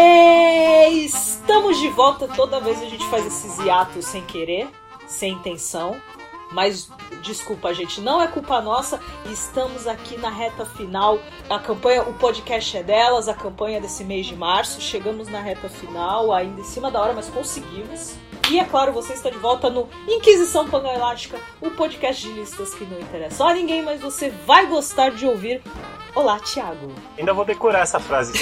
É, estamos de volta. Toda vez a gente faz esses hiatos sem querer, sem intenção. Mas desculpa, gente, não é culpa nossa. Estamos aqui na reta final. A campanha, o podcast é delas, a campanha desse mês de março. Chegamos na reta final, ainda em cima da hora, mas conseguimos. E é claro, você está de volta no Inquisição Panga Elástica, o podcast de listas que não interessa a ninguém, mas você vai gostar de ouvir. Olá, Thiago. Ainda vou decorar essa frase.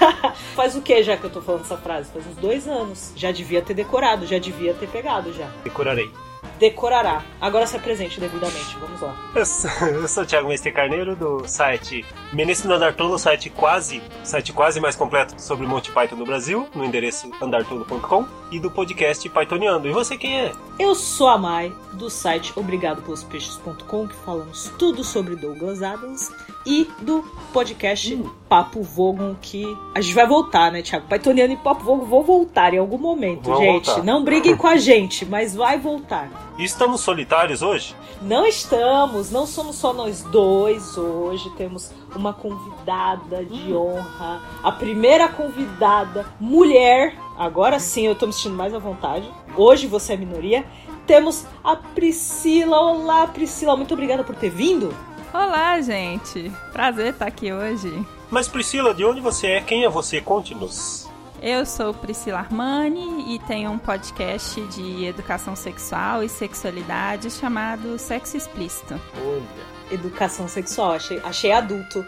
Faz o que já que eu tô falando essa frase? Faz uns dois anos. Já devia ter decorado, já devia ter pegado já. Decorarei decorará. Agora se apresente devidamente, vamos lá. Eu sou, eu sou o Thiago Mestre Carneiro, do site Ministro Andartolo, site quase, site quase mais completo sobre Monty Python no Brasil, no endereço andartolo.com, e do podcast Pythoniando. E você quem é? Eu sou a Mai, do site obrigadopelospeixes.com, que falamos tudo sobre Douglas Adams, e do podcast hum. Papo Vogon, que a gente vai voltar, né, Thiago? Pythoniano e Papo Vogon vão voltar em algum momento, Vamos gente. Voltar. Não briguem com a gente, mas vai voltar. E estamos solitários hoje? Não estamos, não somos só nós dois hoje. Temos uma convidada de hum. honra, a primeira convidada mulher. Agora sim eu tô me sentindo mais à vontade. Hoje você é minoria. Temos a Priscila. Olá, Priscila, muito obrigada por ter vindo. Olá, gente. Prazer estar aqui hoje. Mas Priscila, de onde você é? Quem é você? Conte-nos. Eu sou Priscila Armani e tenho um podcast de educação sexual e sexualidade chamado Sexo Explícito. Olha. Educação sexual, achei, achei adulto.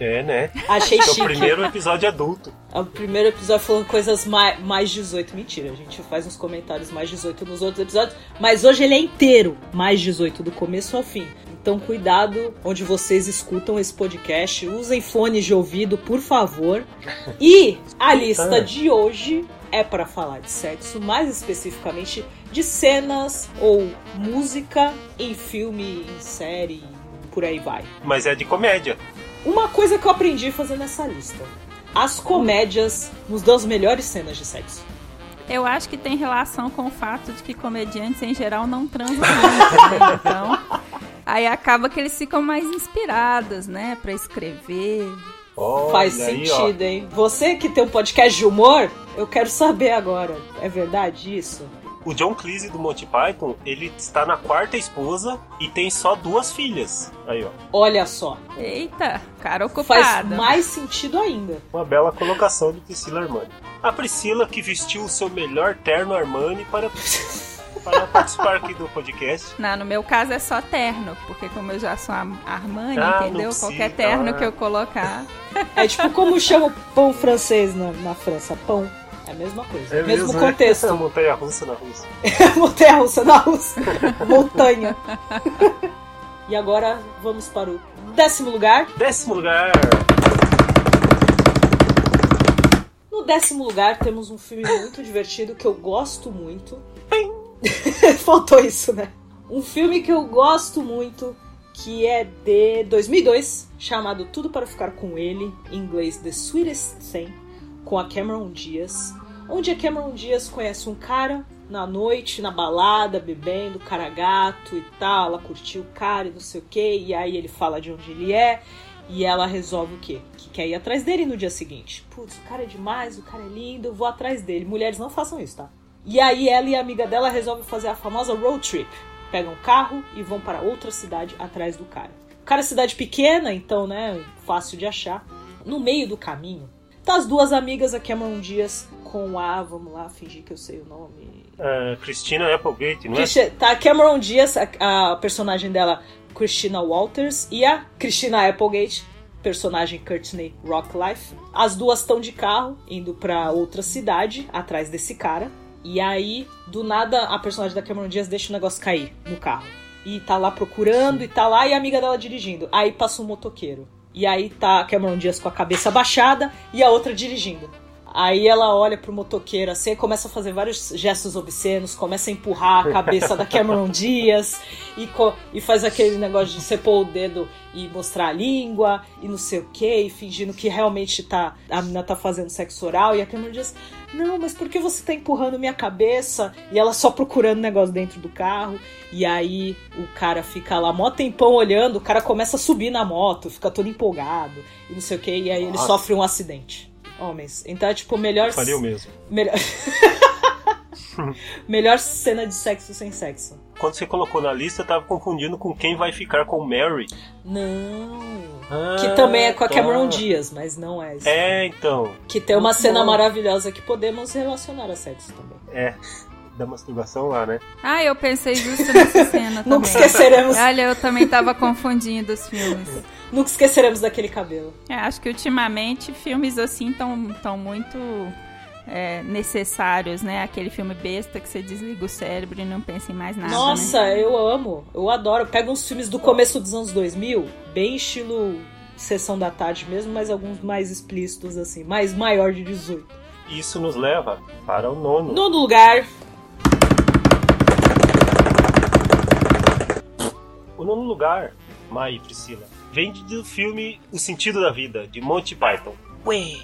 É, né? Achei é chique. o primeiro episódio adulto. É o primeiro episódio falando coisas mais, mais 18. Mentira, a gente faz uns comentários mais 18 nos outros episódios. Mas hoje ele é inteiro mais 18, do começo ao fim. Então, cuidado onde vocês escutam esse podcast. Usem fones de ouvido, por favor. E a lista ah. de hoje é para falar de sexo, mais especificamente de cenas ou música em filme, em série, por aí vai. Mas é de comédia. Uma coisa que eu aprendi fazendo essa lista: as comédias nos dão as melhores cenas de sexo. Eu acho que tem relação com o fato de que comediantes em geral não transam muito, né? Então, Aí acaba que eles ficam mais inspirados, né, para escrever. Olha Faz aí, sentido, ó. hein? Você que tem um podcast de humor, eu quero saber agora. É verdade isso? O John Cleese do Monty Python, ele está na quarta esposa e tem só duas filhas. Aí, ó. Olha só. Eita, cara ocupado. Faz mais sentido ainda. Uma bela colocação de Priscila Armani. A Priscila que vestiu o seu melhor terno Armani para para participar aqui do podcast. Não, no meu caso é só terno, porque como eu já sou a Armani, ah, entendeu? Qualquer terno ah. que eu colocar. É tipo como chama o pão francês na, na França, pão. É a mesma coisa. É mesmo, mesmo né? contexto. É montanha russa na Rússia. montanha russa na Rússia. Montanha. e agora vamos para o décimo lugar. Décimo lugar. No décimo lugar temos um filme muito divertido que eu gosto muito. Faltou isso, né? Um filme que eu gosto muito, que é de 2002, chamado Tudo para Ficar com Ele, em inglês The Sweetest Thing, com a Cameron Diaz, onde a Cameron Diaz conhece um cara na noite, na balada, bebendo, cara gato e tal, ela curtiu o cara e não sei o que, e aí ele fala de onde ele é, e ela resolve o quê? Que quer ir atrás dele no dia seguinte. Putz, o cara é demais, o cara é lindo, eu vou atrás dele. Mulheres não façam isso, tá? E aí ela e a amiga dela resolvem fazer a famosa road trip. Pegam um carro e vão para outra cidade atrás do cara. O cara é cidade pequena, então, né, fácil de achar. No meio do caminho, tá as duas amigas, a Cameron Diaz com a, vamos lá, fingir que eu sei o nome. Uh, Christina Applegate, não é? Tá a Cameron Diaz, a, a personagem dela, Christina Walters, e a Christina Applegate, personagem Courtney Rocklife. As duas estão de carro indo para outra cidade atrás desse cara. E aí, do nada, a personagem da Cameron Diaz deixa o negócio cair no carro. e tá lá procurando e tá lá e a amiga dela dirigindo. Aí passa um motoqueiro. E aí tá a Cameron Diaz com a cabeça baixada e a outra dirigindo. Aí ela olha pro motoqueiro assim, começa a fazer vários gestos obscenos, começa a empurrar a cabeça da Cameron Diaz e, e faz aquele negócio de pôr o dedo e mostrar a língua e não sei o que, e fingindo que realmente tá, a menina tá fazendo sexo oral. E a Cameron Diaz, não, mas por que você tá empurrando minha cabeça? E ela só procurando negócio dentro do carro. E aí o cara fica lá mó tempão olhando, o cara começa a subir na moto, fica todo empolgado e não sei o que, e aí ele Nossa. sofre um acidente homens. Então é tipo melhor. Faria o mesmo. Melhor... melhor cena de sexo sem sexo. Quando você colocou na lista, eu tava confundindo com quem vai ficar com Mary. Não. Ah, que também é com a tá. Cameron Diaz, mas não é isso. É, então. Que tem uma cena bom. maravilhosa que podemos relacionar a sexo também. É. Da masturbação lá, né? Ah, eu pensei justo nessa cena também. Nunca esqueceremos, Olha, eu também tava confundindo os filmes. nunca esqueceremos daquele cabelo. É, acho que ultimamente filmes assim estão tão muito é, necessários, né? Aquele filme besta que você desliga o cérebro e não pensa em mais nada. Nossa, né? eu amo. Eu adoro. Pega uns filmes do começo dos anos 2000, bem estilo Sessão da Tarde mesmo, mas alguns mais explícitos, assim. Mais maior de 18. Isso nos leva para o nono. Nono lugar, O nono lugar, Mai e Priscila, vem do filme O Sentido da Vida, de Monty Python. Ué,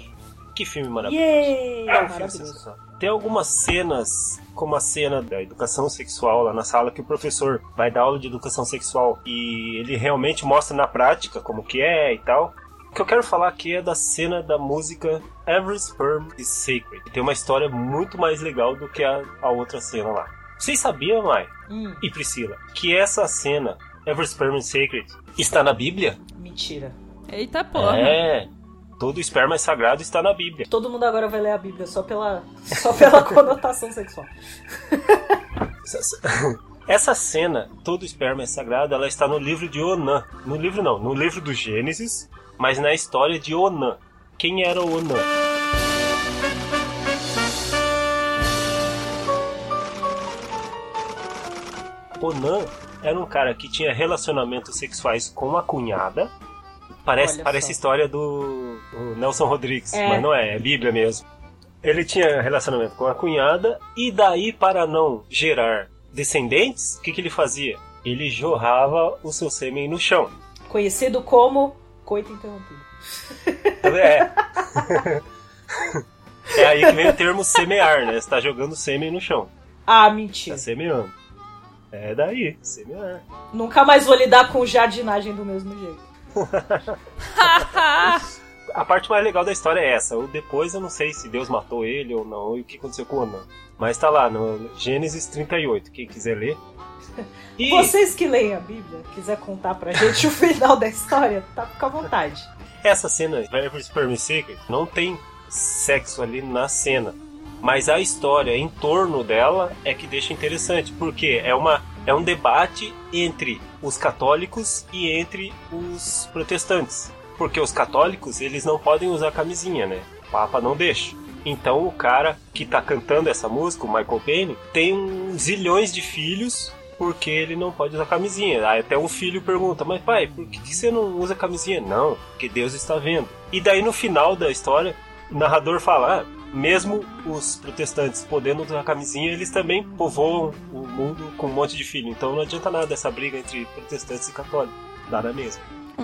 que filme maravilhoso. Yay! É um filme Maravilhoso. sensacional. Tem algumas cenas, como a cena da educação sexual lá na sala, que o professor vai dar aula de educação sexual e ele realmente mostra na prática como que é e tal. O que eu quero falar aqui é da cena da música Every Sperm is Sacred. Tem uma história muito mais legal do que a, a outra cena lá. Vocês sabiam, Mai Hum, e Priscila, que essa cena, Every Sperm is Sacred, está na Bíblia? mentira. Eita porra. É. Todo esperma é sagrado está na Bíblia. Todo mundo agora vai ler a Bíblia só pela, só pela conotação sexual. Essa- cena, todo esperma é sagrado, ela está no livro de Onã. No livro não, no livro do Gênesis, mas na história de Onã. Quem era o Onã? Onã era um cara que tinha relacionamentos sexuais com a cunhada. Parece, Olha parece só. história do, Nelson Rodrigues, É. mas não é, é Bíblia mesmo. Ele tinha relacionamento com a cunhada e daí para não gerar descendentes, o que, que ele fazia? Ele jorrava o seu sêmen no chão. Conhecido como coito interrompido. É. é aí que vem o termo semear, né? Você tá jogando sêmen no chão. Ah, Tá mentira. semeando. É daí, semear. Nunca mais vou lidar com jardinagem do mesmo jeito. A parte mais legal da história é essa. O depois eu não sei se Deus matou ele ou não e o que aconteceu com o Onã. Mas tá lá no Gênesis 38, quem quiser ler. E Vocês que leem a Bíblia, quiser contar pra gente o final da história, tá? Fica à vontade. essa cena, Every Sperm is Sacred, não tem sexo ali na cena. Mas a história em torno dela é que deixa interessante, porque é, uma, é um debate entre os católicos e entre os protestantes. Porque os católicos, eles não podem usar camisinha, né? O Papa não deixa. Então o cara que tá cantando essa música, o Michael Payne, tem uns zilhões de filhos porque ele não pode usar camisinha. Aí até um filho pergunta, mas pai, por que você não usa camisinha? Não, porque Deus está vendo. E daí no final da história, o narrador fala, ah, mesmo os protestantes podendo usar camisinha, eles também povoam o mundo com um monte de filho. Então não adianta nada essa briga entre protestantes e católicos. Nada mesmo.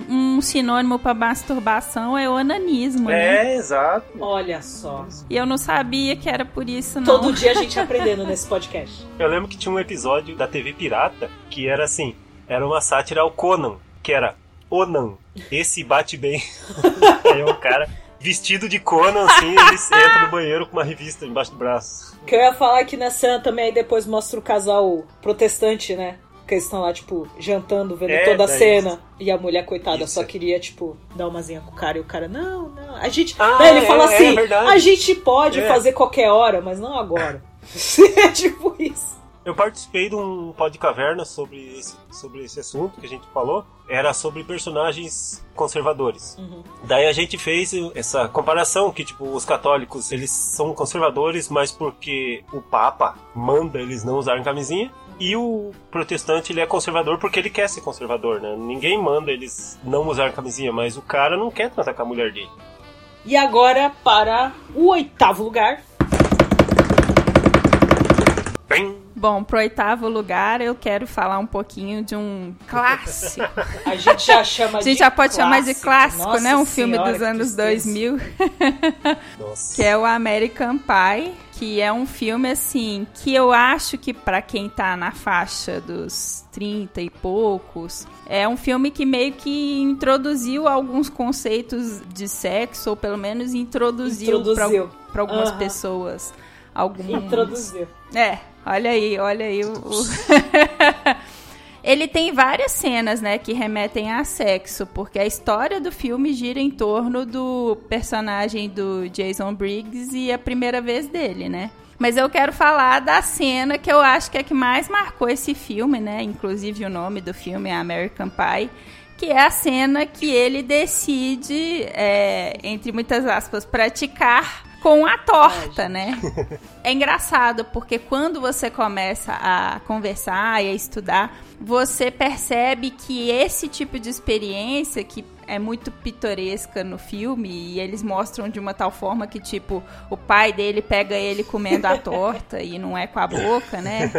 Um sinônimo pra masturbação é o onanismo, né? É, exato. Olha só. E eu não sabia que era por isso, não. Todo dia a gente aprendendo nesse podcast. Eu lembro que tinha um episódio da TV Pirata que era assim, era uma sátira ao Conan, que era Onan, esse bate bem. Aí é um cara vestido de Conan, assim, ele entra no banheiro com uma revista embaixo do braço. Que eu ia falar é que na cena também aí depois mostra o casal protestante, né? Que eles estão lá, tipo, jantando, vendo É, toda a cena. E a mulher, coitada, Isso. só queria, tipo, dar umazinha com o cara. E o cara, não, não. A gente. Ah, Daí ele é, fala é assim: verdade. a gente pode É. fazer qualquer hora, mas não agora. é tipo isso. Eu participei de um pod de caverna sobre esse, sobre esse assunto que a gente falou. Era sobre personagens conservadores. Uhum. Daí a gente fez essa comparação que, tipo, os católicos, eles são conservadores, mas porque o Papa manda eles não usarem camisinha. E o protestante ele é conservador porque ele quer ser conservador, né? Ninguém manda eles não usar camisinha, mas o cara não quer transar com a mulher dele. E agora para o oitavo lugar. Bem, Bom, pro oitavo lugar, eu quero falar um pouquinho de um clássico. A gente já chama A gente de já pode chamar de clássico, Nossa né? Um filme dos anos tristeza. 2000, nossa. que é o American Pie, que é um filme assim que eu acho que pra quem tá na faixa dos 30 e poucos, é um filme que meio que introduziu alguns conceitos de sexo, ou pelo menos introduziu, Introduziu. para algumas Aham. pessoas. Alguns... Introduziu. É, olha aí, olha aí o. Ele tem várias cenas, né, que remetem a sexo, porque a história do filme gira em torno do personagem do Jason Briggs e a primeira vez dele, né? Mas eu quero falar da cena que eu acho que é que mais marcou esse filme, né? Inclusive o nome do filme é American Pie, que é a cena que ele decide, é, entre muitas aspas, praticar com a torta, né? É engraçado, porque quando você começa a conversar e a estudar, você percebe que esse tipo de experiência, que é muito pitoresca no filme, e eles mostram de uma tal forma que, tipo, o pai dele pega ele comendo a torta e não é com a boca, né?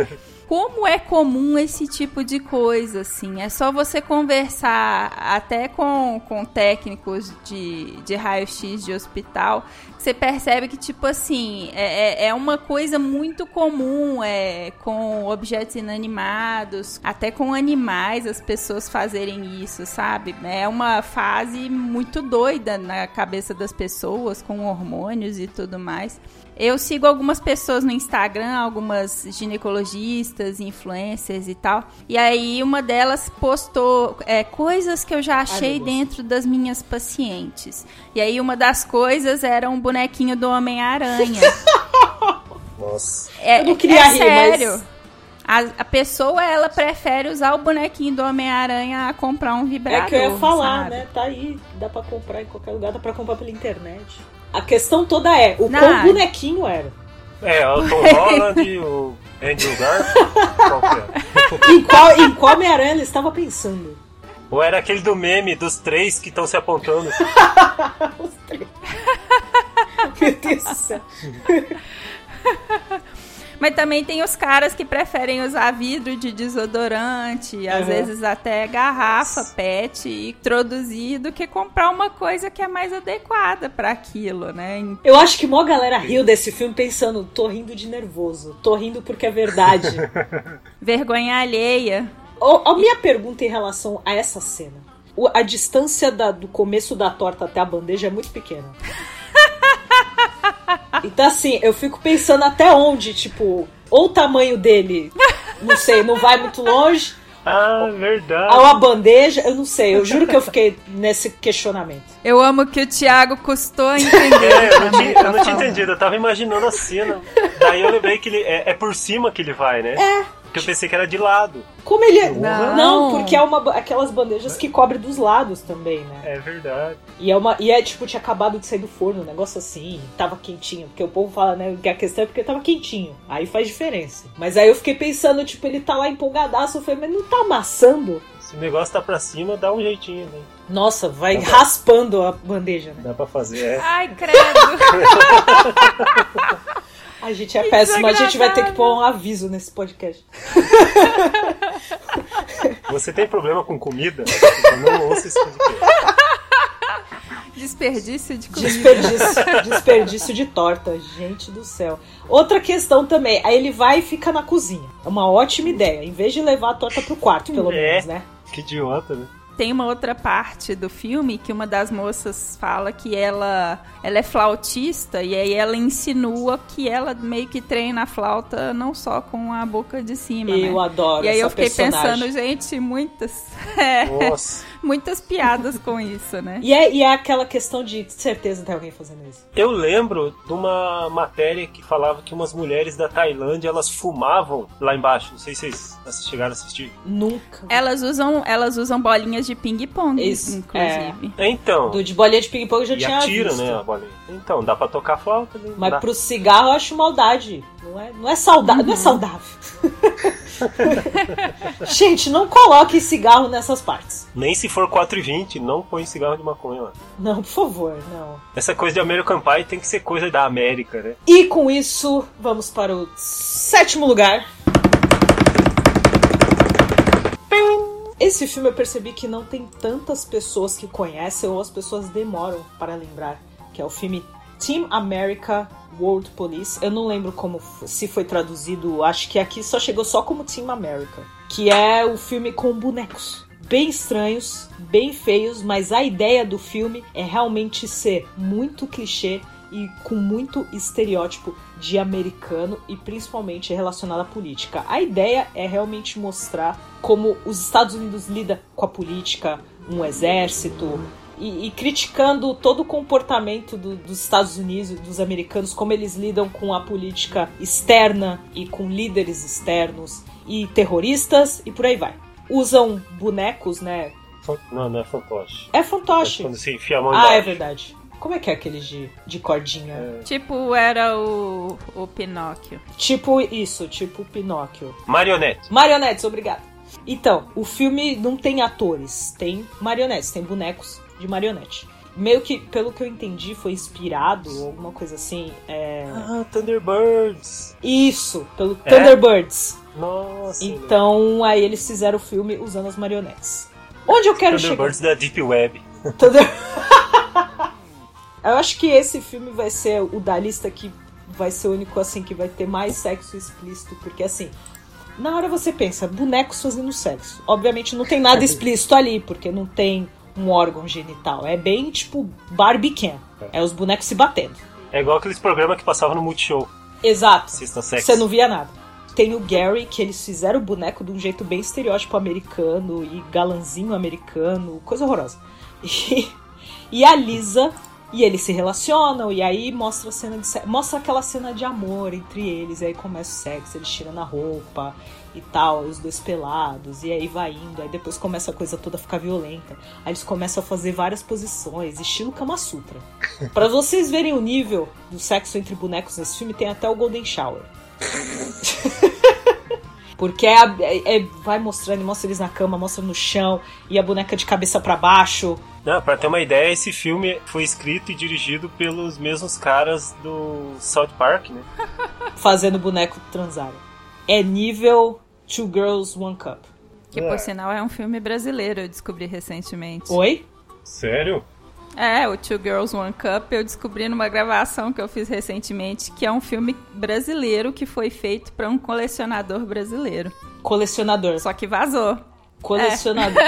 Como é comum esse tipo de coisa, assim? É só você conversar até com, com técnicos de, de raio-x de hospital, você percebe que, tipo assim, é, é- é uma coisa muito comum é, com objetos inanimados, até com animais, as pessoas fazerem isso, sabe? É uma fase muito doida na cabeça das pessoas, com hormônios e tudo mais. Eu sigo algumas pessoas no Instagram, algumas ginecologistas, influencers e tal. E aí uma delas postou é, coisas que eu já achei Deus. dentro das minhas pacientes. E aí uma das coisas era um bonequinho do Homem-Aranha. Nossa. É, Eu não queria é rir, sério. mas- A, a pessoa, ela prefere usar o bonequinho do Homem-Aranha a comprar um É vibrador, que eu ia falar, sabe? né? Tá aí, dá pra comprar em qualquer lugar, dá pra comprar pela internet. A questão toda é, o Não. quão bonequinho era. É, o Tom Holland, o Andrew Garfield, qual que é? Em qual, em qual Homem-Aranha ele estava pensando? Ou era aquele do meme dos três que estão se apontando? Meu Deus do céu. Mas também tem os caras que preferem usar vidro de desodorante, às Uhum. vezes até garrafa, pet, e introduzir do que comprar uma coisa que é mais adequada para aquilo, né? Eu acho que mó galera riu desse filme pensando, tô rindo de nervoso, tô rindo porque é verdade. Vergonha alheia. A minha pergunta em relação a essa cena. O- A distância da- do começo da torta até a bandeja é muito pequena. Então, assim, eu fico pensando até onde, tipo, ou o tamanho dele, não sei, não vai muito longe, Ah, verdade. ou a bandeja, eu não sei. Eu juro que eu fiquei nesse questionamento. Eu amo que o Thiago custou a entender. É, eu não, tinha, eu não tinha entendido, eu tava imaginando a cena. Daí eu lembrei que ele é, é por cima que ele vai, né? É. Porque eu pensei que era de lado. Como ele. Não. Não, porque é uma, aquelas bandejas que cobrem dos lados também, né? É verdade. E é uma. E é tipo, tinha acabado de sair do forno, um negócio assim, tava quentinho. Porque o povo fala, né, que a questão é porque tava quentinho. Aí faz diferença. Mas aí eu fiquei pensando, tipo, ele tá lá empolgadaço. Eu falei, mas não tá amassando? Se o negócio tá pra cima, dá um jeitinho, né? Nossa, vai raspando a bandeja, né? Dá pra fazer, é. Ai, credo. A gente é Que péssimo, a gente vai ter que pôr um aviso nesse podcast. Você tem problema com comida? Então não ouça esse podcast. Desperdício de comida. Desperdício, desperdício de torta, gente do céu. Outra questão também, aí ele vai e fica na cozinha. É uma ótima ideia, em vez de levar a torta pro quarto, pelo É. menos, né? Que idiota, né? Tem uma outra parte do filme que uma das moças fala que ela, ela é flautista e aí ela insinua que ela meio que treina a flauta não só com a boca de cima, Eu né? adoro E aí essa eu fiquei personagem. pensando, gente, muitas, é, Nossa. Muitas piadas com isso, né? E é, e é aquela questão de certeza tem alguém fazendo isso. Eu lembro de uma matéria que falava que umas mulheres da Tailândia elas fumavam lá embaixo. Não sei se vocês chegaram a assistir. Nunca. Elas usam, elas usam bolinhas de ping-pong, Isso, inclusive. Então. Do de bolinha de ping-pong eu já e tinha atira, visto. né, a bolinha. Então, dá pra tocar flauta. Né? Mas Dá. pro cigarro eu acho maldade. Não é, não é saudável. Não é saudável. Gente, não coloque cigarro nessas partes. Nem se for 4,20, não põe cigarro de maconha lá. Não, por favor, não. Essa coisa de American Pie tem que ser coisa da América, né? E com isso, vamos para o sétimo lugar. Esse filme eu percebi que não tem tantas pessoas que conhecem ou as pessoas demoram para lembrar, que é o filme Team America World Police. Eu não lembro como se foi traduzido, acho que aqui só chegou só como Team America, que é o filme com bonecos bem estranhos, bem feios, mas a ideia do filme é realmente ser muito clichê e com muito estereótipo de americano e principalmente relacionado à política. A ideia é realmente mostrar como os Estados Unidos lida com a política, um exército, e, e, criticando todo o comportamento do, dos Estados Unidos e dos americanos, como eles lidam com a política externa e com líderes externos e terroristas e por aí vai. Usam bonecos, né? Não, não é fantoche. É fantoche. É quando você enfia a mão Ah, embaixo. é verdade. Como é que é aquele de, de cordinha? É. Tipo, era o, o Pinóquio. Tipo isso, tipo Pinóquio. Marionete. Marionetes, obrigado. Então, o filme não tem atores, tem marionetes, tem bonecos de marionete. Meio que, pelo que eu entendi, foi inspirado, ou alguma coisa assim. É... Ah, Thunderbirds. Isso, pelo É? Thunderbirds. Nossa. Então, aí eles fizeram o filme usando as marionetes. Onde eu quero chegar? Thunderbirds da Deep Web. Thunder... eu acho que esse filme vai ser o da lista que vai ser o único assim que vai ter mais sexo explícito, porque assim, na hora você pensa, bonecos fazendo sexo. Obviamente não tem nada explícito ali, porque não tem um órgão genital. É bem tipo Barbie Ken. É os bonecos se batendo. É igual aqueles programas que passavam no Multishow. Exato. Você não via nada. Tem o Gary, que eles fizeram o boneco de um jeito bem estereótipo americano e galanzinho americano, coisa horrorosa. E, e a Lisa, e eles se relacionam, e aí mostra a cena de mostra aquela cena de amor entre eles, e aí começa o sexo, eles tirando a roupa e tal, os dois pelados, e aí vai indo, aí depois começa a coisa toda a ficar violenta. Aí eles começam a fazer várias posições, estilo Kama Sutra. Pra vocês verem o nível do sexo entre bonecos nesse filme, tem até o Golden Shower. Porque é, é- é- vai mostrando, mostra eles na cama, mostra no chão, e a boneca de cabeça pra baixo. Não, pra ter uma ideia, esse filme foi escrito e dirigido pelos mesmos caras do South Park, né? fazendo o boneco transar. É nível Two Girls, One Cup. Que por sinal é um filme brasileiro, eu descobri recentemente. Oi? Sério? É, o Two Girls One Cup eu descobri numa gravação que eu fiz recentemente, que é um filme brasileiro que foi feito para um colecionador brasileiro. Colecionador. Só que vazou. Colecionador.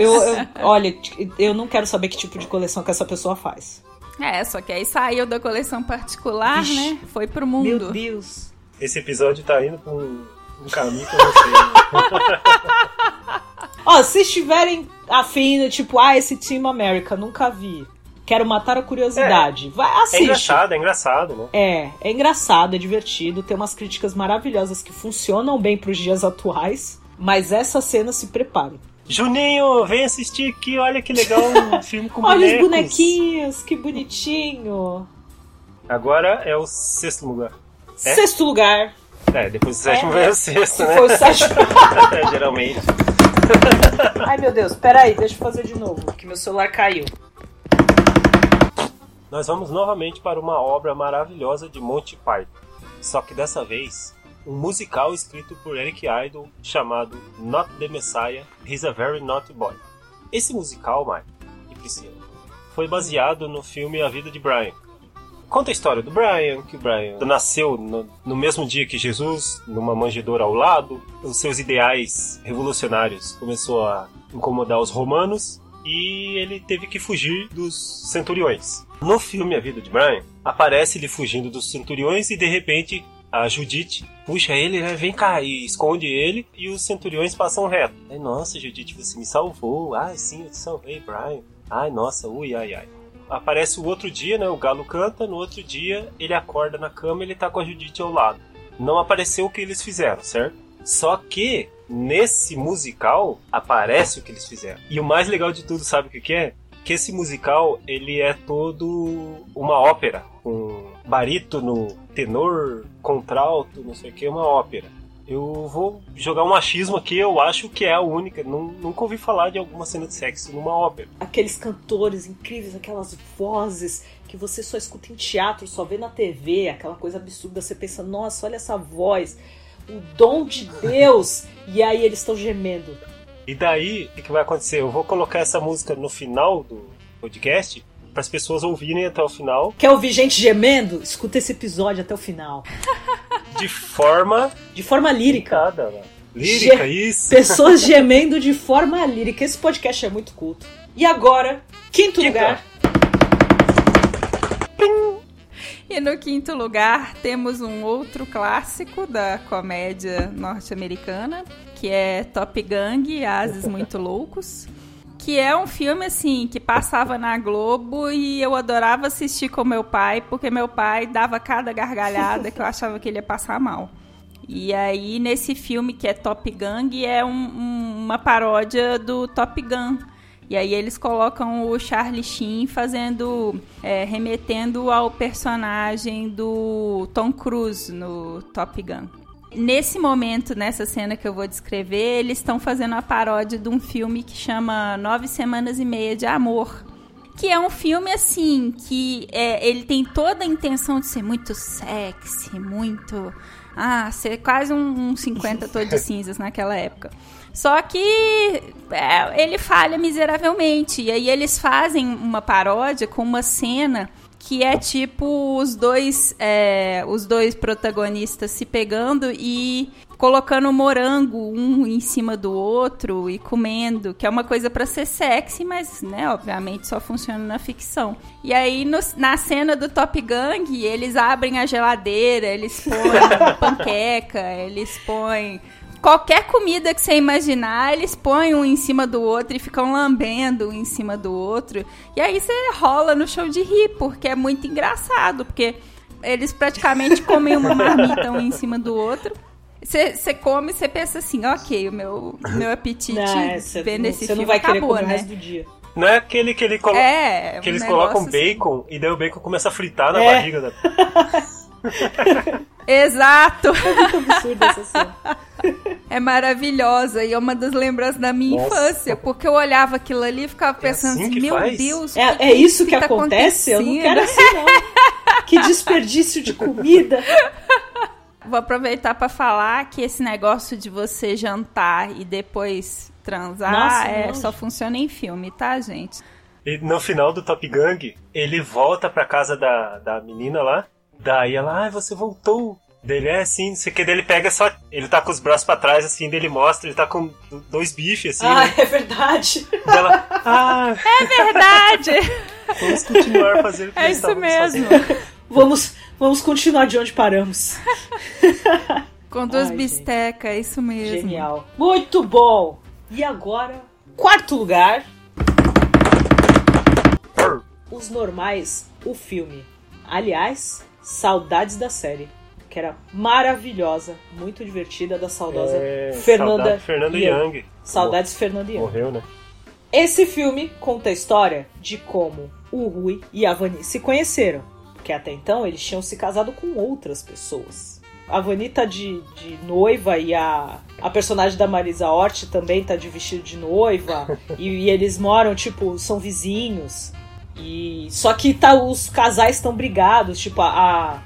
Eu, eu- olha, eu não quero saber que tipo de coleção que essa pessoa faz. É, só que aí saiu da coleção particular, Ixi. né? Foi pro mundo. Meu Deus. Esse episódio tá indo pra um, caminho que eu não sei. Ó, se estiverem afim, tipo, ah, esse Team America, nunca vi. Quero matar a curiosidade. Vai, É assiste. engraçado, é engraçado, né? É, é engraçado, é divertido, tem umas críticas maravilhosas que funcionam bem pros dias atuais, mas essa cena se prepare. Juninho, vem assistir aqui, olha que legal um filme com Olha os bonecos. bonequinhos, que bonitinho. Agora é o sexto lugar. É? Sexto lugar. É, depois do sétimo É. vem o sexto, Se né? foi o sétimo. É, geralmente. Ai meu Deus, peraí, deixa eu fazer de novo, que meu celular caiu. Nós vamos novamente para uma obra maravilhosa de Monty Python. Só que dessa vez, um musical escrito por Eric Idle chamado Not the Messiah, He's a Very Naughty Boy. Esse musical, Mike e Priscila, foi baseado no filme A Vida de Brian. Conta a história do Brian, que o Brian nasceu no, no mesmo dia que Jesus, numa manjedoura ao lado. Os seus ideais revolucionários começou a incomodar os romanos e ele teve que fugir dos centuriões. No filme A Vida de Brian, aparece ele fugindo dos centuriões e de repente a Judite puxa ele, né? Vem cá e esconde ele e os centuriões passam reto. Ai, nossa, Judite, você me salvou. Ai, sim, eu te salvei, Brian. Ai, nossa, ui, ai, ai. Aparece o outro dia, né? O galo canta, no outro dia ele acorda na cama e ele tá com a Judite ao lado. Não apareceu o que eles fizeram, certo? Só que nesse musical aparece o que eles fizeram. E o mais legal de tudo, sabe o que, é? Que esse musical ele é todo uma ópera, com barítono, tenor, contralto, não sei o que, uma ópera. Eu vou jogar um achismo aqui, eu acho que é a única. Nunca ouvi falar de alguma cena de sexo numa ópera. Aqueles cantores incríveis, aquelas vozes que você só escuta em teatro, só vê na TV, aquela coisa absurda, você pensa, nossa, olha essa voz, o dom de Deus, e aí eles estão gemendo. E daí, o que vai acontecer? Eu vou colocar essa música no final do podcast para as pessoas ouvirem até o final. Quer ouvir gente gemendo? Escuta esse episódio até o final. De forma. De forma lírica. Lírica, lírica Ge isso. Pessoas gemendo de forma lírica. Esse podcast é muito culto. E agora, quinto Quinta. lugar. E no quinto lugar temos um outro clássico da comédia norte-americana, que é Top Gang, Ases Muito Loucos. Que é um filme, assim, que passava na Globo e eu adorava assistir com meu pai, porque meu pai dava cada gargalhada que eu achava que ele ia passar mal. E aí, nesse filme que é Top Gang, é um, um, uma paródia do Top Gun, e aí eles colocam o Charlie Sheen fazendo, é, remetendo ao personagem do Tom Cruise no Top Gun. Nesse momento, nessa cena que eu vou descrever, eles estão fazendo a paródia de um filme que chama Nove Semanas e Meia de Amor. Que é um filme assim, que é, ele tem toda a intenção de ser muito sexy, muito. Ah, ser quase um, um 50 todo de cinzas naquela época. Só que é, ele falha miseravelmente. E aí eles fazem uma paródia com uma cena que é tipo os dois é, os dois protagonistas se pegando e colocando morango um em cima do outro e comendo, que é uma coisa para ser sexy, mas, né, obviamente só funciona na ficção. E aí no, na cena do Top Gang, eles abrem a geladeira, eles põem panqueca, eles põem qualquer comida que você imaginar, eles põem um em cima do outro e ficam lambendo um em cima do outro. E aí você rola no show de rir, porque é muito engraçado, porque eles praticamente comem uma marmita um em cima do outro. Você come e você pensa assim, ok, o meu, meu apetite não, é, vendo esse filme acabou, né? o resto do dia. Não é aquele que, ele colo... é, que eles colocam bacon assim. e daí o bacon começa a fritar na é. barriga da... Exato! É muito absurda essa cena. É maravilhosa e é uma das lembranças da minha Nossa. infância, porque eu olhava aquilo ali e ficava é pensando é assim, assim meu faz? Deus, é, que é isso que, que tá acontece? Eu não quero assim não. que desperdício de comida. Vou aproveitar para falar que esse negócio de você jantar e depois transar Nossa, é, só funciona em filme, tá, gente? E no final do Top Gang, ele volta pra casa da, da menina lá Daí ela, ah, você voltou. Dele é assim, não sei o que, dele pega só. Ele tá com os braços pra trás, assim, dele mostra, ele tá com dois bifes, assim. Ah, né? é verdade. Dela, ah. É verdade! Vamos continuar fazendo o que É isso mesmo. vamos, vamos continuar de onde paramos. Com duas bistecas, é isso mesmo. Genial. Muito bom! E agora, quarto lugar. Os normais, o filme. Aliás, Saudades da série, que era maravilhosa, muito divertida, da saudosa é, Fernanda Fernanda Young. Young. Saudades Fernanda Young. Morreu, né? Esse filme conta a história de como o Rui e a Vani se conheceram, porque até então eles tinham se casado com outras pessoas. A Vani tá de, de noiva e a, a personagem da Marisa Hort também tá de vestido de noiva. e, e eles moram, tipo, são vizinhos. E só que tá, os casais estão brigados, tipo a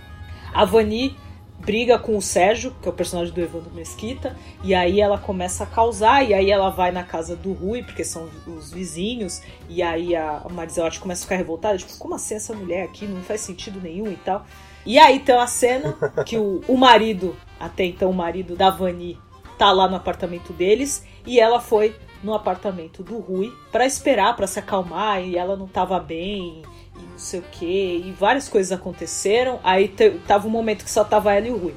a Vani briga com o Sérgio, que é o personagem do Evandro Mesquita, e aí ela começa a causar, e aí ela vai na casa do Rui, porque são os vizinhos, e aí a Mariselotti começa a ficar revoltada, tipo, como assim essa mulher aqui? Não faz sentido nenhum e tal. E aí tem uma cena que o, o marido, até então o marido da Vani, tá lá no apartamento deles, e ela foi no apartamento do Rui para esperar, para se acalmar e ela não tava bem e não sei o que e várias coisas aconteceram. Aí tava um momento que só tava ela e o Rui.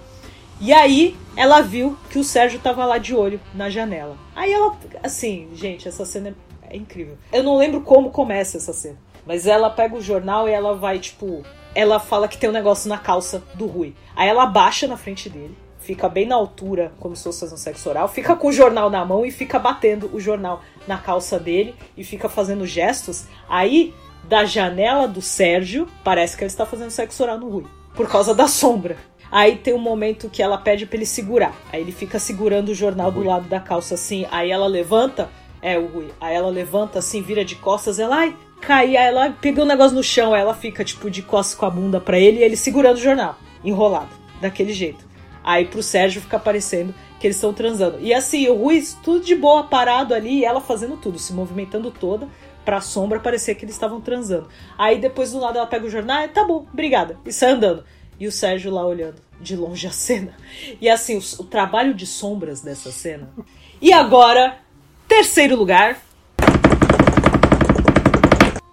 E aí ela viu que o Sérgio tava lá de olho na janela. Aí ela, assim, gente, essa cena é incrível. Eu não lembro como começa essa cena, mas ela pega o jornal e ela vai tipo, ela fala que tem um negócio na calça do Rui. Aí ela baixa na frente dele fica bem na altura, como se fosse fazendo sexo oral, fica com o jornal na mão e fica batendo o jornal na calça dele e fica fazendo gestos. Aí, da janela do Sérgio, parece que ele está fazendo sexo oral no Rui, por causa da sombra. Aí tem um momento que ela pede pra ele segurar. Aí ele fica segurando o jornal do lado da calça assim. Aí ela levanta. É, o Rui. Aí ela levanta assim, vira de costas. Ela, ai, cai. Aí ela pegou um negócio no chão. Aí ela fica, tipo, de costas com a bunda pra ele. E ele segurando o jornal. Enrolado. Daquele jeito. Aí pro Sérgio fica parecendo que eles estão transando. E assim, o Rui, tudo de boa, parado ali. E ela fazendo tudo, se movimentando toda pra sombra parecer que eles estavam transando. Aí depois do lado ela pega o jornal, ah, tá bom, obrigada, e sai andando. E o Sérgio lá olhando de longe a cena. E assim, o, o trabalho de sombras dessa cena. E agora, terceiro lugar.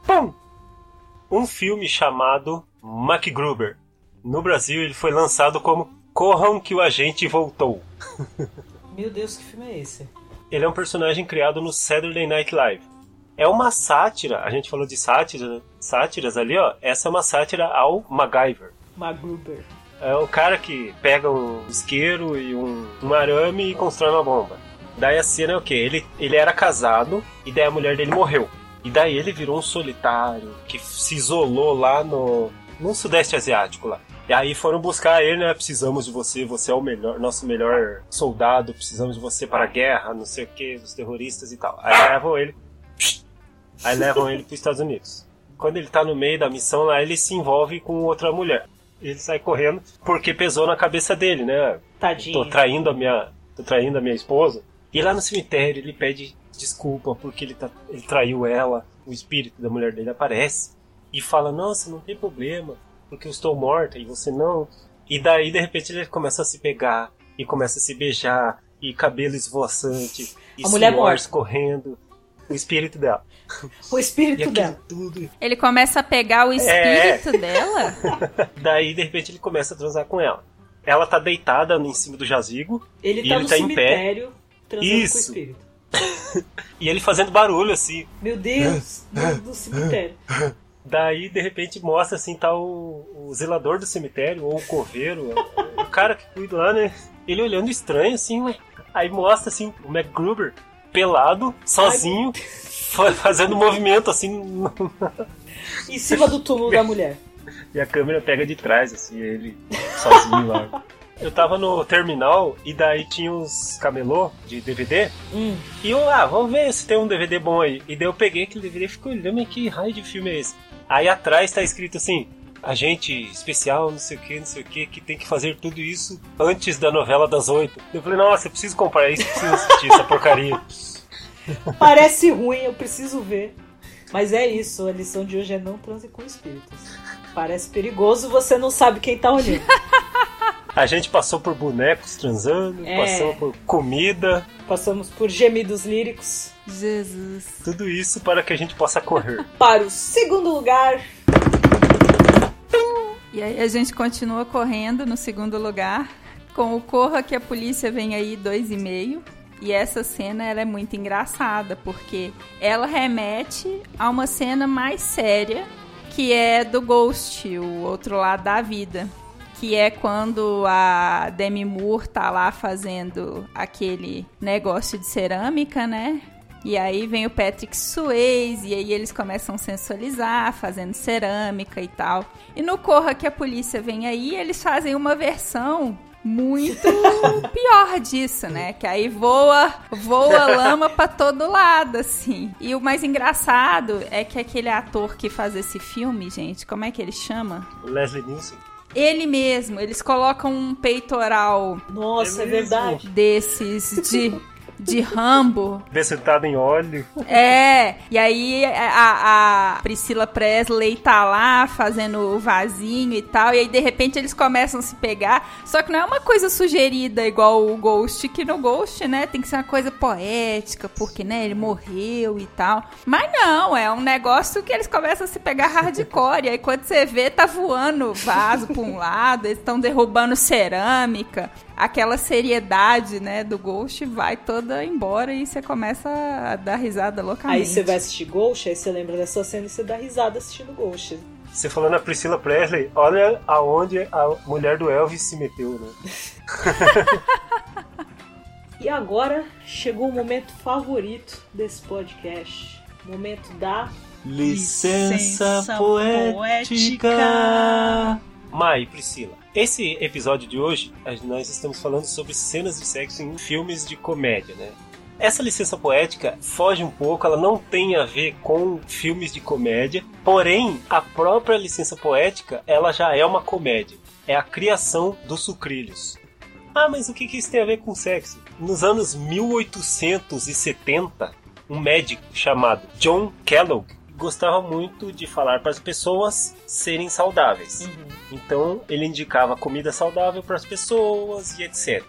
Pum! Um filme chamado MacGruber. No Brasil ele foi lançado como Corram que o Agente Voltou. Meu Deus, que filme é esse? Ele é um personagem criado no Saturday Night Live é uma sátira. A gente falou de sátira, sátiras ali, ó. Essa é uma sátira ao MacGyver. MacGruber. É o cara que pega um isqueiro e um, um arame e constrói uma bomba. Daí a cena é o quê? Ele, ele era casado e daí a mulher dele morreu. E daí ele virou um solitário que se isolou lá no, no Sudeste Asiático lá. E aí foram buscar ele, né? Precisamos de você, você é o melhor, nosso melhor soldado, precisamos de você para a guerra, não sei o que, os terroristas e tal. Aí levam ele Aí levam ele para os Estados Unidos. Quando ele tá no meio da missão lá, ele se envolve com outra mulher. Ele sai correndo porque pesou na cabeça dele, né? Tadinho. Tô traindo a minha, tô traindo a minha esposa. E lá no cemitério ele pede desculpa porque ele, tá, ele traiu ela. O espírito da mulher dele aparece e fala: Nossa, não tem problema, porque eu estou morta e você não. E daí de repente ele começa a se pegar e começa a se beijar e cabelo esvoaçante e a mulher morta correndo o espírito dela. O espírito dela. Tudo. Ele começa a pegar o espírito É. dela? Daí, de repente, ele começa a transar com ela. Ela tá deitada em cima do jazigo Ele E tá ele no tá em pé. cemitério transando com o Isso. espírito. e ele fazendo barulho assim. Meu Deus, do cemitério. Daí, de repente, mostra assim, tá o, o zelador do cemitério, ou o coveiro, o cara que cuida lá, né? Ele olhando estranho, assim, ué. Aí mostra assim, o MacGruber pelado, sozinho, fa- fazendo movimento assim. Em cima do túmulo da mulher. E a câmera pega de trás, assim, ele sozinho lá. Eu tava no terminal e daí tinha uns camelô de DVD. Hum. E eu, ah, vamos ver se tem um DVD bom aí. E daí eu peguei aquele DVD e fiquei olhando, que raio de filme é esse? Aí atrás tá escrito assim, agente especial, não sei o que, não sei o que, que tem que fazer tudo isso antes da novela das oito. Eu falei, nossa, eu preciso comprar isso, preciso assistir essa porcaria. Parece ruim, eu preciso ver. Mas é isso, a lição de hoje é não transe com espíritos. Parece perigoso, você não sabe quem tá olhando. A gente passou por bonecos transando, É. passamos por comida, Passamos por gemidos líricos. Jesus. tudo isso para que a gente possa correr. Para o segundo lugar, E aí a gente continua correndo no segundo lugar. Com o Corra que a polícia vem aí dois e meio. E essa cena ela é muito engraçada, porque ela remete a uma cena mais séria, que é do Ghost, o outro lado da vida. Que é quando a Demi Moore tá lá fazendo aquele negócio de cerâmica, né? E aí vem o Patrick Swayze, e aí eles começam a sensualizar, fazendo cerâmica e tal. E no Corra que a polícia vem aí, eles fazem uma versão muito pior disso, né? Que aí voa, voa lama pra todo lado, assim. E o mais engraçado é que aquele ator que faz esse filme, gente, como é que ele chama? Leslie Nielsen. Ele mesmo, eles colocam um peitoral nossa, é, É verdade. desses de, de Rambo. Descentado em óleo. É, e aí a, a Priscila Presley tá lá fazendo o vasinho e tal, e aí de repente eles começam a se pegar, só que não é uma coisa sugerida igual o Ghost, que no Ghost, né, tem que ser uma coisa poética, porque, né, ele morreu e tal. Mas não, é um negócio que eles começam a se pegar hardcore, e aí quando você vê, tá voando vaso pra um lado, eles estão derrubando cerâmica, aquela seriedade, né, do Ghost vai toda embora e você começa a dar risada loucamente. Aí você vai assistir Ghost, aí você lembra dessa cena e você dá risada assistindo Ghost. Você falou na Priscila Presley, olha aonde a mulher do Elvis se meteu, né? E agora chegou o momento favorito desse podcast. Momento da Licença, Licença poética. Mai, Priscila, Esse episódio de hoje, nós estamos falando sobre cenas de sexo em filmes de comédia, né? Essa licença poética foge um pouco, ela não tem a ver com filmes de comédia, porém a própria licença poética ela já é uma comédia. É a criação dos sucrilhos. Ah, mas o que, que isso tem a ver com sexo? Nos anos 1870, um médico chamado John Kellogg gostava muito de falar para as pessoas serem saudáveis. Uhum. Então ele indicava comida saudável para as pessoas e etc.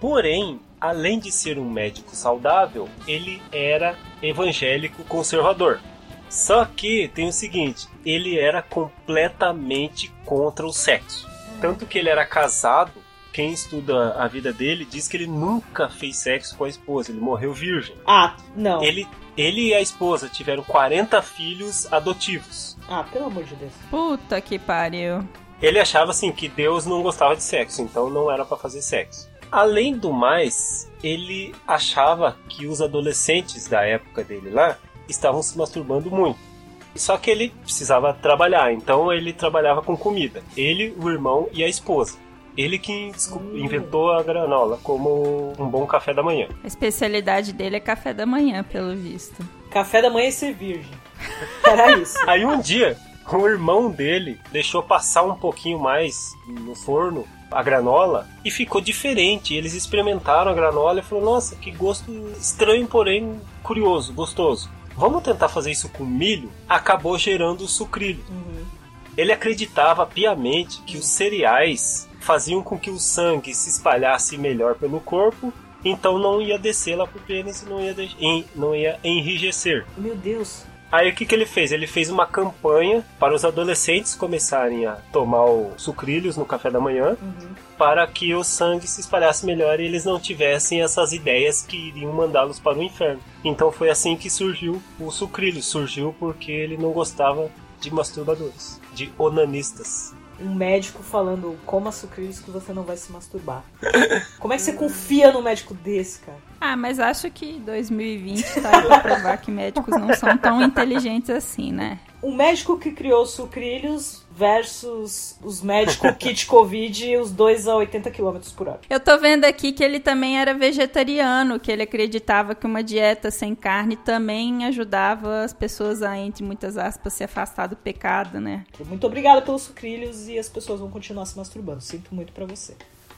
Porém, além de ser um médico saudável, ele era evangélico conservador. Só que tem o seguinte, ele era completamente contra o sexo. Tanto que ele era casado, quem estuda a vida dele diz que ele nunca fez sexo com a esposa, ele morreu virgem. Ah, não. Ele, ele e a esposa tiveram 40 filhos adotivos. Ah, pelo amor de Deus. Puta que pariu. Ele achava assim que Deus não gostava de sexo, então não era para fazer sexo. Além do mais, ele achava que os adolescentes da época dele lá estavam se masturbando muito. Só que ele precisava trabalhar, então ele trabalhava com comida. Ele, o irmão e a esposa. Ele que inventou a granola como um bom café da manhã. A especialidade dele é café da manhã, pelo visto. Café da manhã e ser virgem. Era isso. Aí um dia, o irmão dele deixou passar um pouquinho mais no forno a granola e ficou diferente. Eles experimentaram a granola e falaram: Nossa, que gosto estranho, porém curioso, gostoso. Vamos tentar fazer isso com milho? Acabou gerando o sucrilho. Uhum. Ele acreditava piamente que os cereais faziam com que o sangue se espalhasse melhor pelo corpo então não ia descer lá pro pênis e não ia, não ia enrijecer. Meu Deus. Aí o que, que ele fez? Ele fez uma campanha para os adolescentes começarem a tomar os sucrilhos no café da manhã, uhum. para que o sangue se espalhasse melhor e eles não tivessem essas ideias que iriam mandá-los para o inferno. Então foi assim que surgiu o sucrilho. Surgiu porque ele não gostava de masturbadores, de onanistas um médico falando coma sucrilhos que você não vai se masturbar. Como é que você confia num médico desse, cara? Ah, mas acho que 2020 tá pra provar que médicos não são tão inteligentes assim, né? O médico que criou sucrilhos versus os médicos kit Covid, os dois a 80 km por hora. Eu tô vendo aqui que ele também era vegetariano, que ele acreditava que uma dieta sem carne também ajudava as pessoas a, entre muitas aspas, se afastar do pecado, né? Muito obrigada pelos sucrilhos e as pessoas vão continuar se masturbando. Sinto muito para você.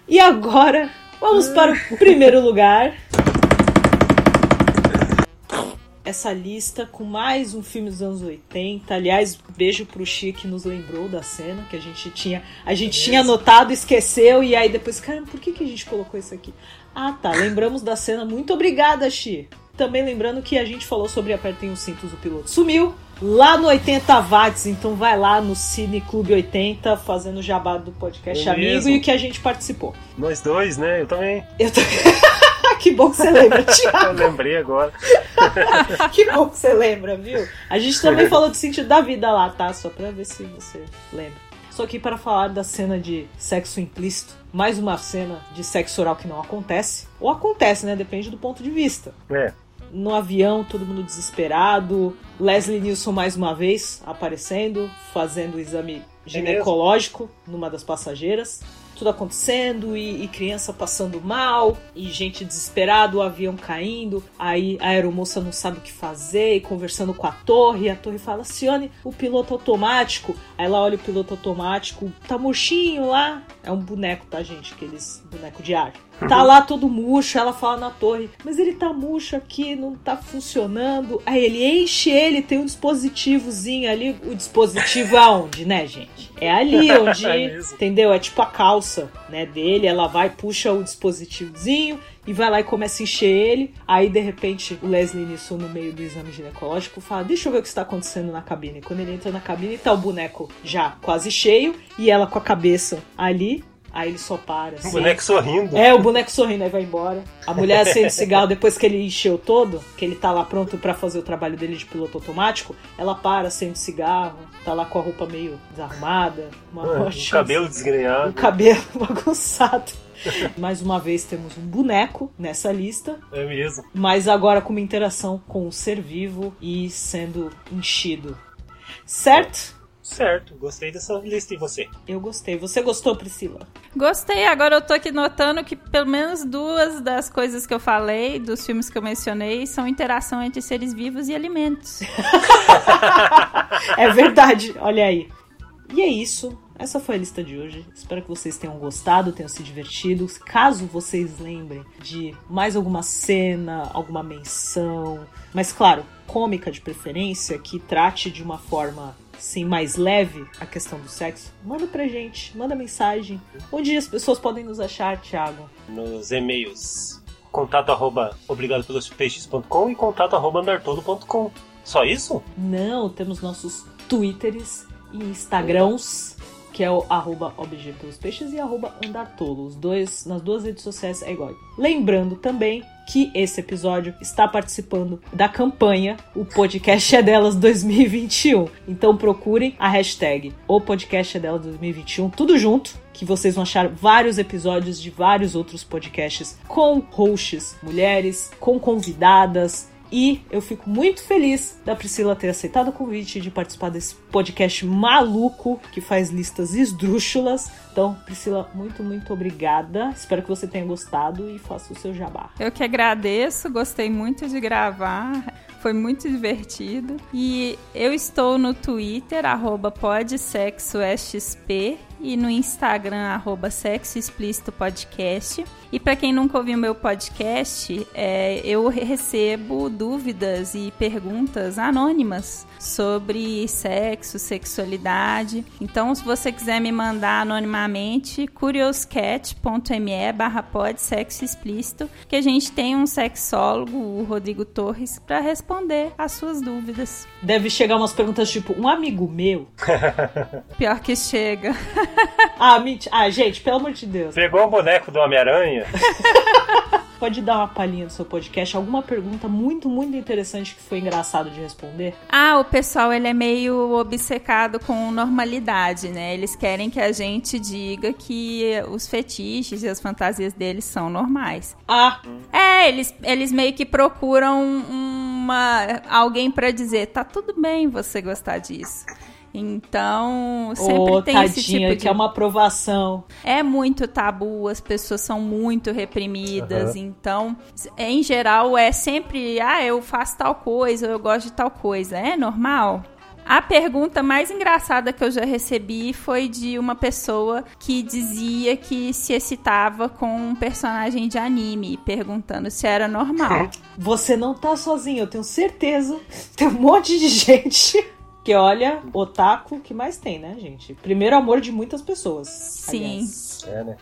E agora, vamos para o primeiro lugar essa lista com mais um filme dos anos 80. Aliás, beijo pro Chico que nos lembrou da cena que a gente tinha. A gente é tinha anotado, esqueceu, e aí depois, cara, por que, que a gente colocou isso aqui? Ah, tá. Lembramos da cena. Muito obrigada, Xi. Também lembrando que a gente falou sobre Apertem os Cintos, o piloto sumiu. Lá no 80 Watts, então vai lá no Cine Clube 80 fazendo jabá do podcast é Amigo mesmo. e que a gente participou. Nós dois, né? Eu também. Eu também. que bom que você lembra, Thiago. Eu lembrei agora. que bom que você lembra, viu? A gente também falou do sentido da vida lá, tá? Só pra ver se você lembra. Estou aqui para falar da cena de sexo implícito. Mais uma cena de sexo oral que não acontece. Ou acontece, né? Depende do ponto de vista. É. No avião, todo mundo desesperado. Leslie Nielsen mais uma vez aparecendo, fazendo o exame é ginecológico é numa das passageiras tudo acontecendo e, e, criança passando mal e gente desesperada, o avião caindo. Aí a aeromoça não sabe o que fazer e conversando com a torre. A torre fala: Cione, o piloto automático. Aí ela olha o piloto automático, tá murchinho lá. É um boneco, tá, gente? Aqueles boneco de ar. Tá lá todo murcho, ela fala na torre, mas ele tá murcho aqui, não tá funcionando. Aí ele enche ele, tem um dispositivozinho ali. O dispositivo é onde, né, gente? É ali onde, é entendeu? É tipo a calça, né, dele. Ela vai, puxa o dispositivozinho e vai lá e começa a encher ele. Aí, de repente, o Leslie Nielsen, no meio do exame ginecológico, fala: Deixa eu ver o que está acontecendo na cabine. Quando ele entra na cabine, tá o boneco já quase cheio e ela com a cabeça ali Aí ele só para. Assim. O boneco sorrindo. É, o boneco sorrindo, aí vai embora. A mulher acende cigarro depois que ele encheu todo, que ele tá lá pronto para fazer o trabalho dele de piloto automático. Ela para, acende cigarro, tá lá com a roupa meio desarrumada. Uma ah, o cabelo desgrenhado. O cabelo bagunçado. Mais uma vez temos um boneco nessa lista. É mesmo. Mas agora com uma interação com o ser vivo e sendo enchido. Certo? Certo, gostei dessa lista e você? Eu gostei. Você gostou, Priscila? Gostei, agora eu tô aqui notando que pelo menos duas das coisas que eu falei, dos filmes que eu mencionei, são interação entre seres vivos e alimentos. é verdade, olha aí. E é isso. Essa foi a lista de hoje. Espero que vocês tenham gostado, tenham se divertido. Caso vocês lembrem de mais alguma cena, alguma menção, mas claro, cômica de preferência, que trate de uma forma assim, mais leve a questão do sexo, manda pra gente, manda mensagem. Onde as pessoas podem nos achar, Thiago? Nos e-mails contato arroba obrigadopelospeixes.com e contato arroba. Só isso? Não, temos nossos twitters e instagrams que é o arroba Peixes e arroba Andartolo. Os dois, nas duas redes sociais é igual. Lembrando também que esse episódio está participando da campanha O Podcast é Delas 2021. Então procurem a hashtag O Podcast é Delas 2021, tudo junto, que vocês vão achar vários episódios de vários outros podcasts com hosts mulheres, com convidadas, e eu fico muito feliz da Priscila ter aceitado o convite de participar desse podcast maluco que faz listas esdrúxulas. Então, Priscila, muito, muito obrigada. Espero que você tenha gostado e faça o seu jabá. Eu que agradeço, gostei muito de gravar. Foi muito divertido. E eu estou no Twitter, arroba e no Instagram, arroba Sexo Explícito Podcast. E para quem nunca ouviu meu podcast, é, eu recebo dúvidas e perguntas anônimas sobre sexo, sexualidade. Então, se você quiser me mandar anonimamente, curioscat.me barra pod sexo explícito, que a gente tem um sexólogo, o Rodrigo Torres, para responder as suas dúvidas. Deve chegar umas perguntas tipo, um amigo meu? Pior que chega. ah, mentira. Ah, gente, pelo amor de Deus. Pegou o boneco do Homem-Aranha? Pode dar uma palhinha do seu podcast? Alguma pergunta muito, muito interessante que foi engraçado de responder? Ah, o pessoal ele é meio obcecado com normalidade, né? Eles querem que a gente diga que os fetiches e as fantasias deles são normais. Ah! É, eles, eles meio que procuram uma alguém para dizer, tá tudo bem você gostar disso. Então, sempre oh, tem tadinha, esse tipo de... que é uma aprovação. É muito tabu, as pessoas são muito reprimidas, uhum. então, em geral, é sempre, ah, eu faço tal coisa, eu gosto de tal coisa. É normal? A pergunta mais engraçada que eu já recebi foi de uma pessoa que dizia que se excitava com um personagem de anime, perguntando se era normal. Você não tá sozinho, eu tenho certeza. Tem um monte de gente porque olha, otaku que mais tem, né, gente? Primeiro amor de muitas pessoas. Sim. É, né?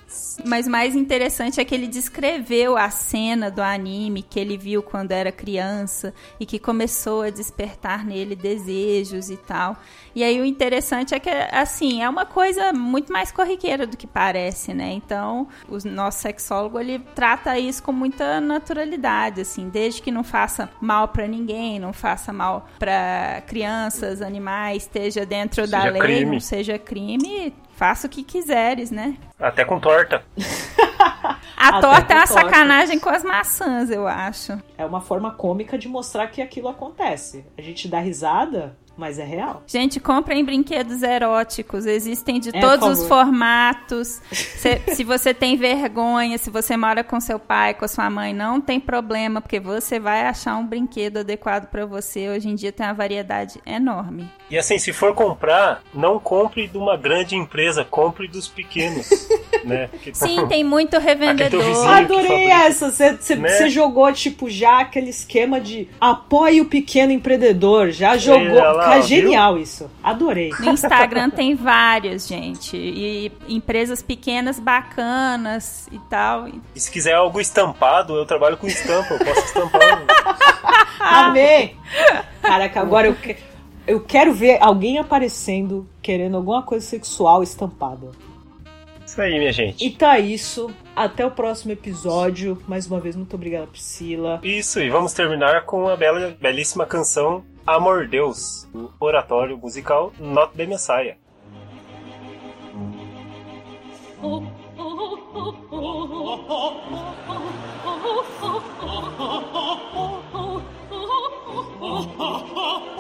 Mas mais interessante é que ele descreveu a cena do anime que ele viu quando era criança e que começou a despertar nele desejos e tal. E aí o interessante é que, assim, é uma coisa muito mais corriqueira do que parece, né? Então, o nosso sexólogo, ele trata isso com muita naturalidade, assim, desde que não faça mal para ninguém, não faça mal para crianças, animais, esteja dentro seja da lei, crime. não seja crime, faça o que quiseres, né? Até com torta. A torta é uma sacanagem com as maçãs, eu acho. É uma forma cômica de mostrar que aquilo acontece. A gente dá risada, mas é real. Gente, comprem brinquedos eróticos. Existem de é, todos os formatos. se, se, você tem vergonha, se você mora com seu pai, com a sua mãe, não tem problema, porque você vai achar um brinquedo adequado para você. Hoje em dia tem uma variedade enorme. E assim, se for comprar, não compre de uma grande empresa, compre dos pequenos. né? Sim, tem muito revendedor. Adorei essa. Você né? jogou, tipo, já aquele esquema de apoie o pequeno empreendedor. Já jogou. É, lá, genial viu? isso. Adorei. No Instagram tem vários, gente. E empresas pequenas bacanas e tal. E se quiser algo estampado, eu trabalho com estampa. Eu posso estampar. Amei! Caraca, agora eu, que, eu quero ver alguém aparecendo querendo alguma coisa sexual estampada. Isso aí, minha gente. E tá isso. Até o próximo episódio. Mais uma vez, muito obrigada, Priscila. Isso, e vamos terminar com a bela, belíssima canção Amor Deus, do oratório musical Not the Messiah.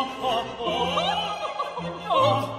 oh, oh, oh, oh.